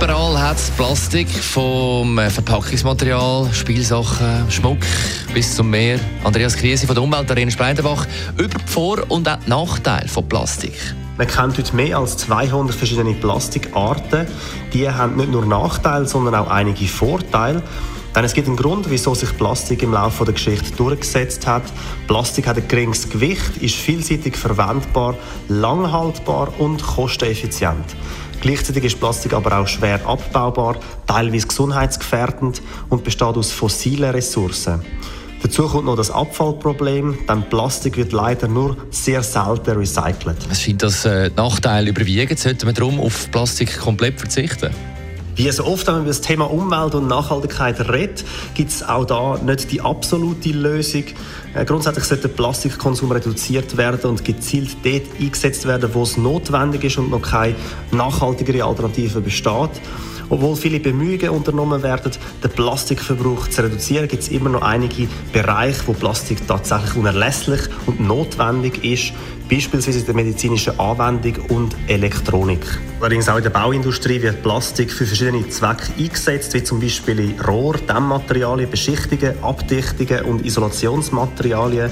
Überall hat es Plastik, vom äh, Verpackungsmaterial, Spielsachen, Schmuck bis zum Meer. Andreas Krise von der Umweltarena Spreidenbach über die Vor- und auch die Nachteile von Plastik. Man kennt heute mehr als 200 verschiedene Plastikarten. Die haben nicht nur Nachteile, sondern auch einige Vorteile. Denn es gibt einen Grund, wieso sich Plastik im Laufe der Geschichte durchgesetzt hat. Plastik hat ein geringes Gewicht, ist vielseitig verwendbar, langhaltbar und kosteneffizient. Gleichzeitig ist Plastik aber auch schwer abbaubar, teilweise gesundheitsgefährdend und besteht aus fossilen Ressourcen. Dazu kommt noch das Abfallproblem, denn Plastik wird leider nur sehr selten recycelt. Es scheint, dass äh, Nachteile überwiegen. Sollte man darum auf Plastik komplett verzichten? Wie so oft, wenn man über das Thema Umwelt und Nachhaltigkeit redet, gibt es auch da nicht die absolute Lösung. Äh, grundsätzlich sollte der Plastikkonsum reduziert werden und gezielt dort eingesetzt werden, wo es notwendig ist und noch keine nachhaltigere Alternative besteht. Obwohl viele Bemühungen unternommen werden, den Plastikverbrauch zu reduzieren, gibt es immer noch einige Bereiche, wo Plastik tatsächlich unerlässlich und notwendig ist, beispielsweise in der medizinischen Anwendung und Elektronik. Allerdings auch in der Bauindustrie wird Plastik für verschiedene Zwecke eingesetzt, wie zum Beispiel in Rohr, Dämmmaterialien, Beschichtungen, Abdichtungen und Isolationsmaterialien.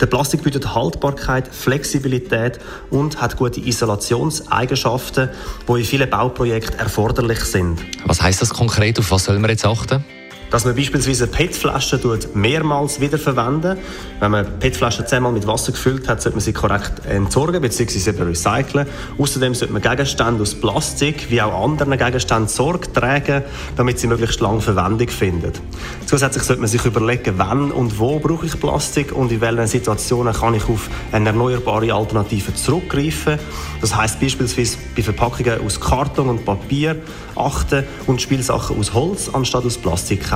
Der Plastik bietet Haltbarkeit, Flexibilität und hat gute Isolationseigenschaften, die in vielen Bauprojekten erforderlich sind. Was heißt das konkret? Auf was soll man jetzt achten? Dass man beispielsweise PET-Flaschen mehrmals wiederverwenden. Wenn man PET-Flaschen zehnmal mit Wasser gefüllt hat, sollte man sie korrekt entsorgen bzw. recyceln. Außerdem sollte man Gegenstände aus Plastik wie auch anderen Gegenständen Sorge tragen, damit sie möglichst lange Verwendung finden. Zusätzlich sollte man sich überlegen, wann und wo brauche ich Plastik und in welchen Situationen kann ich auf eine erneuerbare Alternative zurückgreifen. Das heißt beispielsweise bei Verpackungen aus Karton und Papier achten und Spielsachen aus Holz anstatt aus Plastik kaufen